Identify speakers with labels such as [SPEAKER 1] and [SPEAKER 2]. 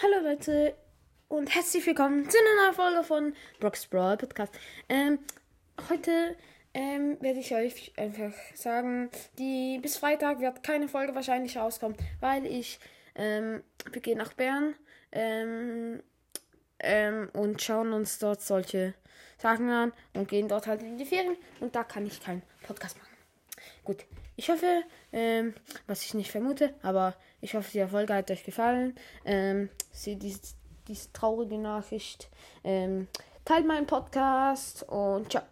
[SPEAKER 1] Hallo Leute und herzlich willkommen zu einer neuen Folge von Brock's Brawl Podcast. Ähm, heute ähm, werde ich euch einfach sagen, die bis Freitag wird keine Folge wahrscheinlich rauskommen, weil ich ähm, wir gehen nach Bern ähm, ähm, und schauen uns dort solche Sachen an und gehen dort halt in die Ferien und da kann ich keinen Podcast machen. Gut, ich hoffe, ähm, was ich nicht vermute, aber ich hoffe, die Folge hat euch gefallen. Ähm, sie, diese, diese traurige Nachricht. Ähm, teilt meinen Podcast und ciao.